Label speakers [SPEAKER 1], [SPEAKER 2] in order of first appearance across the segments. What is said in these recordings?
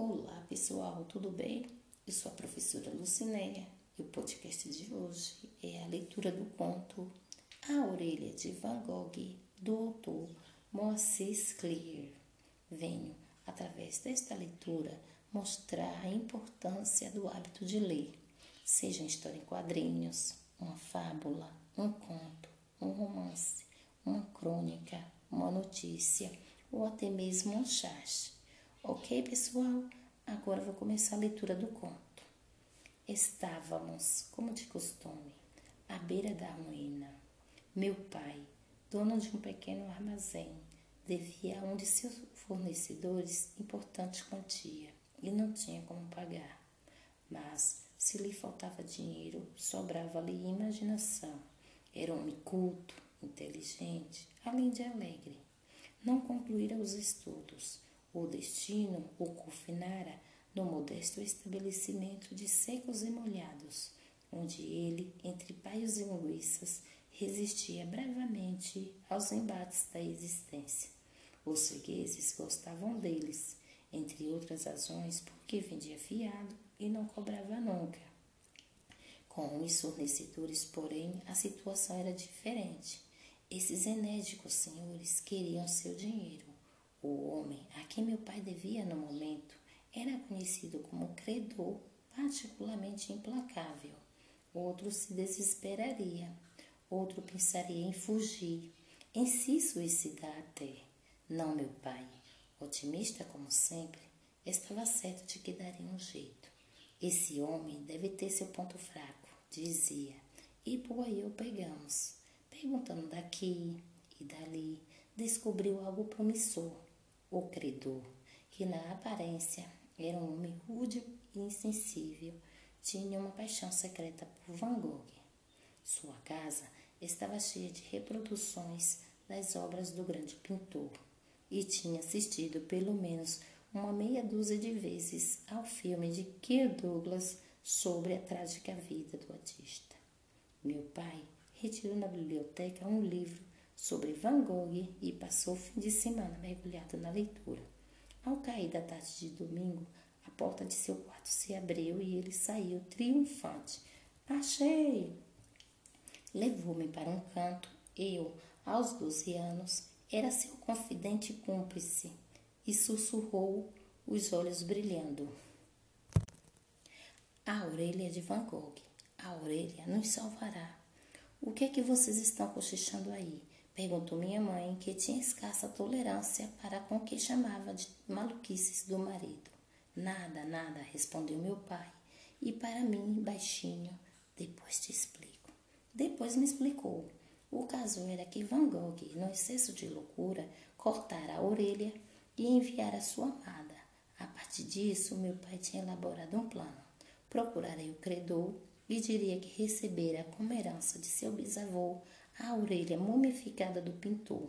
[SPEAKER 1] Olá pessoal, tudo bem? Eu sou a professora Lucinéia e o podcast de hoje é a leitura do conto A Orelha de Van Gogh, do autor Moacir Clear. Venho, através desta leitura, mostrar a importância do hábito de ler, seja em história em quadrinhos, uma fábula, um conto, um romance, uma crônica, uma notícia ou até mesmo um chat. Ok, pessoal? Agora vou começar a leitura do conto. Estávamos, como de costume, à beira da ruína. Meu pai, dono de um pequeno armazém, devia a um de seus fornecedores importante quantia e não tinha como pagar. Mas, se lhe faltava dinheiro, sobrava-lhe imaginação. Era um homem culto, inteligente, além de alegre. Não concluíra os estudos. O destino o confinara no modesto estabelecimento de secos e molhados, onde ele, entre paios e linguiças, resistia bravamente aos embates da existência. Os fregueses gostavam deles, entre outras razões porque vendia fiado e não cobrava nunca. Com os fornecedores, porém, a situação era diferente. Esses enérgicos senhores queriam seu dinheiro. O homem a quem meu pai devia no momento era conhecido como credor particularmente implacável. Outro se desesperaria, outro pensaria em fugir, em se suicidar até. Não, meu pai, otimista como sempre, estava certo de que daria um jeito. Esse homem deve ter seu ponto fraco, dizia, e por aí o pegamos. Perguntando daqui e dali, descobriu algo promissor. O credor, que na aparência era um homem rude e insensível, tinha uma paixão secreta por Van Gogh. Sua casa estava cheia de reproduções das obras do grande pintor e tinha assistido pelo menos uma meia dúzia de vezes ao filme de Kirk Douglas sobre a trágica vida do artista. Meu pai retirou na biblioteca um livro sobre Van Gogh e passou o fim de semana mergulhado na leitura. Ao cair da tarde de domingo, a porta de seu quarto se abriu e ele saiu triunfante. Achei! Levou-me para um canto. Eu, aos doze anos, era seu confidente cúmplice e sussurrou, os olhos brilhando. A orelha de Van Gogh. A orelha nos salvará. O que é que vocês estão cochichando aí? Perguntou minha mãe, que tinha escassa tolerância para com o que chamava de maluquices do marido. Nada, nada, respondeu meu pai. E para mim, baixinho, depois te explico. Depois me explicou. O caso era que Van Gogh, no excesso de loucura, cortara a orelha e enviara sua amada. A partir disso, meu pai tinha elaborado um plano. Procurarei o credor lhe diria que recebera como herança de seu bisavô a orelha mumificada do pintor.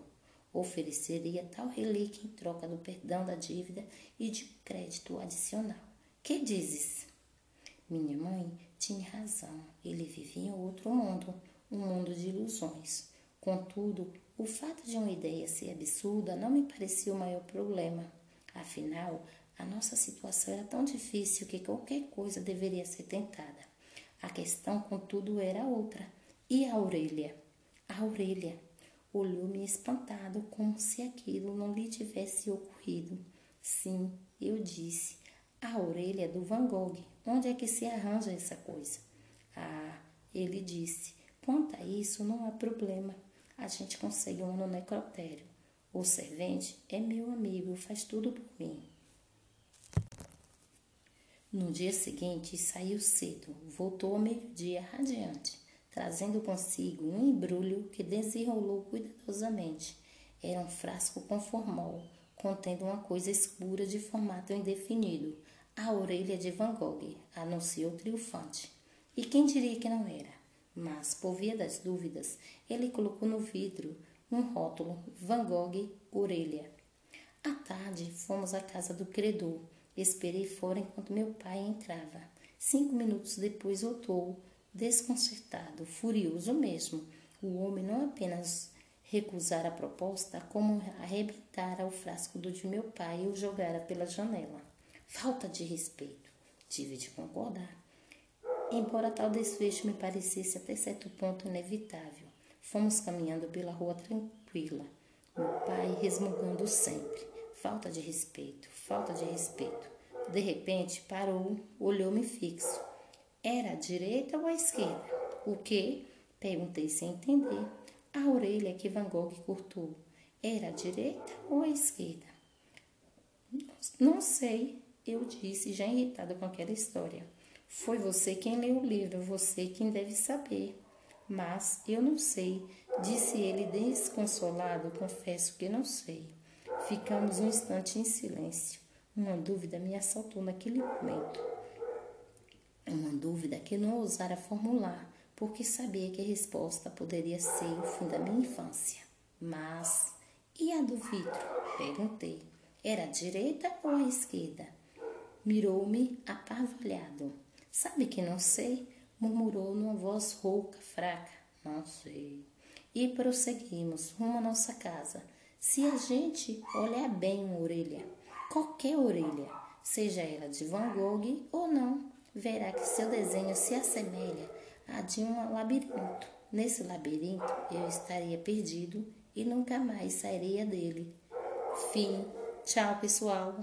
[SPEAKER 1] Ofereceria tal relíquia em troca do perdão da dívida e de crédito adicional. Que dizes? Minha mãe tinha razão. Ele vivia em outro mundo, um mundo de ilusões. Contudo, o fato de uma ideia ser absurda não me parecia o maior problema. Afinal, a nossa situação era tão difícil que qualquer coisa deveria ser tentada. A questão, contudo, era outra. E a orelha? A orelha olhou-me espantado, como se aquilo não lhe tivesse ocorrido. Sim, eu disse. A orelha do Van Gogh. Onde é que se arranja essa coisa? Ah, ele disse. Quanto a isso, não há problema. A gente consegue um no necrotério. O servente é meu amigo, faz tudo por mim. No dia seguinte, saiu cedo, voltou ao meio-dia radiante, trazendo consigo um embrulho que desenrolou cuidadosamente. Era um frasco com formol, contendo uma coisa escura de formato indefinido. A orelha de Van Gogh, anunciou triunfante. E quem diria que não era? Mas, por via das dúvidas, ele colocou no vidro um rótulo Van Gogh Orelha. À tarde, fomos à casa do credor Esperei fora enquanto meu pai entrava. Cinco minutos depois voltou, desconcertado, furioso mesmo. O homem não apenas recusara a proposta, como arrebentara o frasco do de meu pai e o jogara pela janela. Falta de respeito. Tive de concordar. Embora tal desfecho me parecesse até certo ponto inevitável, fomos caminhando pela rua tranquila, meu pai resmungando sempre. Falta de respeito, falta de respeito. De repente parou, olhou-me fixo. Era à direita ou à esquerda? O que? Perguntei sem entender. A orelha que Van Gogh cortou era à direita ou à esquerda? Não sei, eu disse, já irritada com aquela história. Foi você quem leu o livro, você quem deve saber. Mas eu não sei, disse ele desconsolado, confesso que não sei. Ficamos um instante em silêncio. Uma dúvida me assaltou naquele momento. Uma dúvida que não ousara formular, porque sabia que a resposta poderia ser o fim da minha infância. Mas, e a do vidro? Perguntei. Era a direita ou a esquerda? Mirou-me apavorado. Sabe que não sei? Murmurou numa voz rouca, fraca. Não sei. E prosseguimos rumo à nossa casa. Se a gente olhar bem uma orelha, qualquer orelha, seja ela de Van Gogh ou não, verá que seu desenho se assemelha a de um labirinto. Nesse labirinto eu estaria perdido e nunca mais sairia dele. Fim. Tchau, pessoal.